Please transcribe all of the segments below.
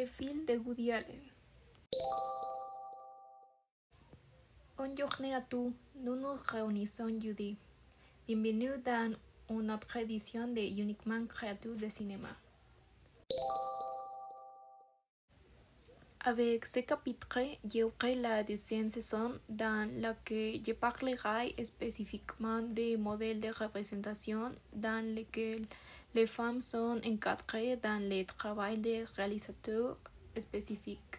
Films de Woody Allen. Bonne journée à tous, nous nous réunissons jeudi. Bienvenue dans une autre édition de Uniquement Créature de Cinéma. Avec ce chapitre, j'ouvre la deuxième saison dans laquelle je parlerai spécifiquement des modèles de représentation dans lesquels les femmes sont encadrées dans le travail de réalisateurs spécifiques.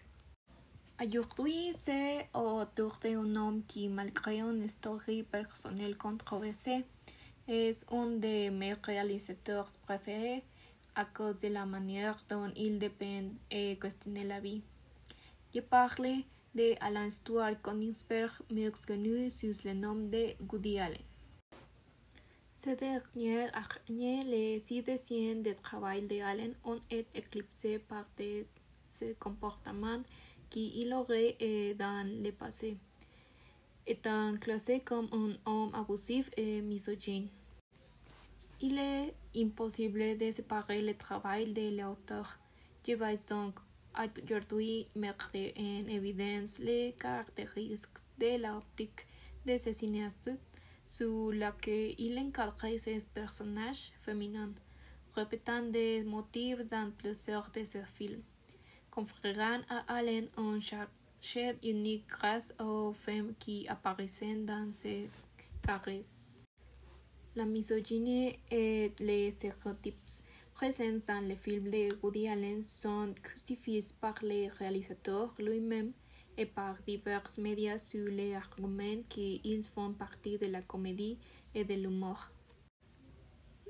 Aujourd'hui, c'est autour d'un homme qui, malgré une histoire personnelle controversée, est un de mes réalisateurs préférés à cause de la manière dont il dépeint et questionne la vie. Je parle de Alan Stuart Konigsberg, mieux connu sous le nom de Woody Allen. Ce dernier année, les de travail de Allen ont été éclipsées par de ce comportement qu'il aurait eu dans le passé, étant classé comme un homme abusif et misogyne. Il est impossible de séparer le travail de l'auteur. Je vais donc aujourd'hui mettre en évidence les caractéristiques de l'optique de ce cinéaste sous laquelle il encadre ses personnages féminins, répétant des motifs dans plusieurs de ses films, conférant à Allen un charge unique grâce aux femmes qui apparaissaient dans ses caresses. La misogynie et les stéréotypes présents dans les films de Woody Allen sont justifiés par le réalisateur lui-même et par divers médias sur les arguments qu'ils font partie de la comédie et de l'humour.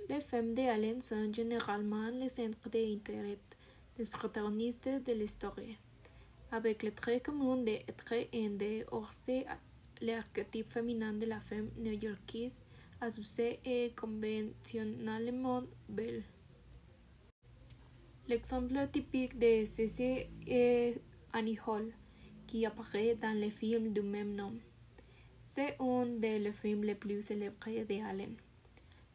Les femmes de Allen sont généralement le centre d'intérêt des protagonistes de l'histoire, avec le trait commun d'être un de de l'archétype féminin de la femme new-yorkaise associée et conventionnellement belle. L'exemple typique de ceci est Annie Hall, qui apparaît dans le film du même nom. C'est un des films les plus célèbres de Allen.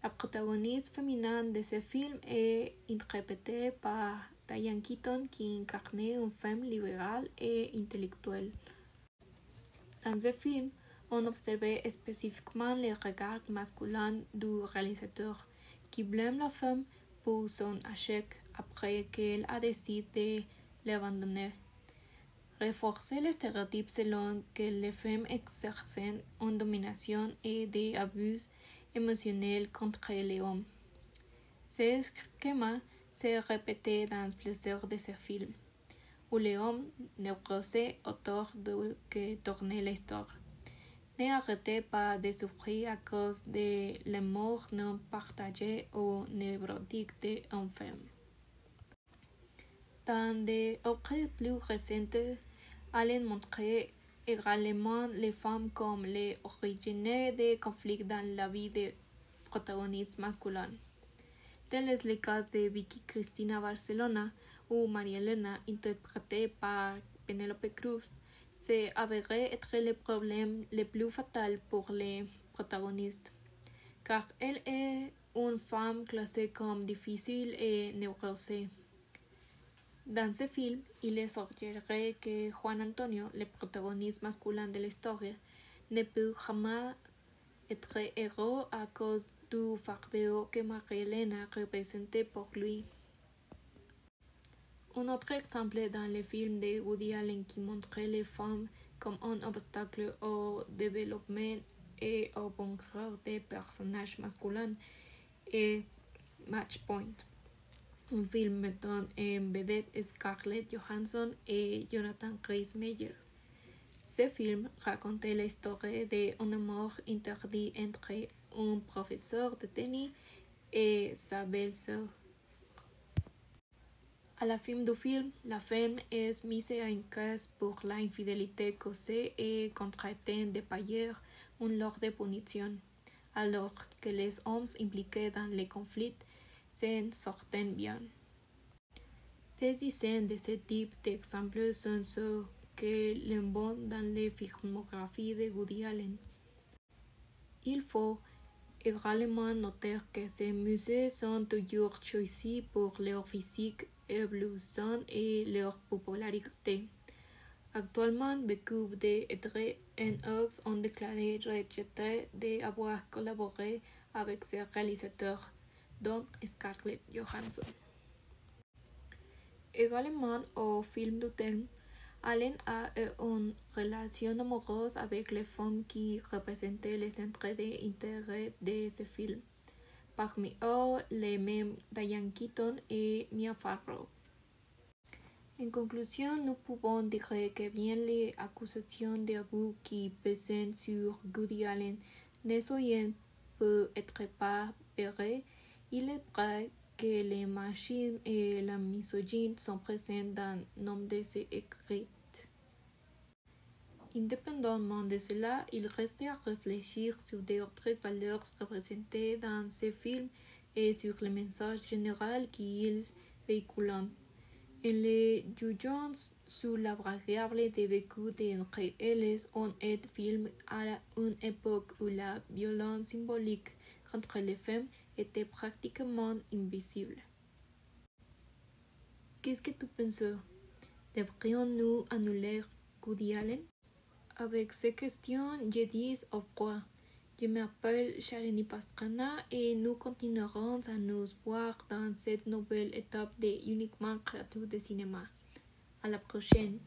La protagoniste féminine de ce film est interprétée par Diane Keaton, qui incarnait une femme libérale et intellectuelle. Dans ce film, on observait spécifiquement le regard masculin du réalisateur, qui blâme la femme pour son échec après qu'elle a décidé de l'abandonner. Renforcer les stéréotypes selon que les femmes exercent une domination et des abus émotionnels contre les hommes. Ce schéma s'est répété dans plusieurs de ses films, où les hommes névrosés autour de que tournait l'histoire n'arrêtaient pas de souffrir à cause de l'amour non partagé ou névrotique d'une femme. Des œuvres plus récentes, Allen montrait également les femmes comme les origines des conflits dans la vie des protagonistes masculins. Tel est le cas de Vicky Cristina Barcelona ou María Elena, interprétée par Penelope Cruz, s'est avéré être le problème le plus fatal pour les protagonistes, car elle est une femme classée comme difficile et névrosée. Dans ce film, il est suggéré que Juan Antonio, le protagoniste masculin de l'histoire, ne peut jamais être héros à cause du fardeau que Marie-Hélène représentait pour lui. Un autre exemple dans le film de Woody Allen qui montrait les femmes comme un obstacle au développement et au bonheur des personnages masculins est Match Point un film mettant en vedette Scarlett Johansson et Jonathan Rhys Meyers. Ce film racontait l'histoire d'un amour interdit entre un professeur de tennis et sa belle-sœur. La fin du film, la femme est mise en cause pour l'infidélité causée et contractant de payer un lot de punition, alors que les hommes impliqués dans le conflit s'en sortent bien. Des dizaines de ce type d'exemples sont ceux que l'on dans les filmographies de Woody Allen. Il faut également noter que ces musées sont toujours choisis pour leur physique évolution et leur popularité. Actuellement, beaucoup d'êtres Ox ont déclaré rejeter d'avoir collaboré avec ces réalisateurs, dont Scarlett Johansson. Également au film d'hôtel, Allen a eu une relation amoureuse avec les femmes qui représentaient les centres d'intérêt de ce film. Parmi eux, les mêmes Diane Keaton et Mia Farrow. En conclusion, nous pouvons dire que bien les accusations d'abus qui pèsent sur Woody Allen ne soient peut être pas il est vrai que les machines et la misogynie sont présentes dans nombre de ses écrits. Indépendamment de cela, il reste à réfléchir sur d'autres valeurs représentées dans ces films et sur le message général qu'ils véhiculent. En les jugeant sur la variable de vécu d'entre elles, on est film à une époque où la violence symbolique contre les femmes était pratiquement invisible. Qu'est-ce que tu penses? Devrions-nous annuler Woody Allen? Avec ces questions, je dis au revoir. Je m'appelle Sharini Pastrana et nous continuerons à nous voir dans cette nouvelle étape de Uniquement de cinéma. À la prochaine.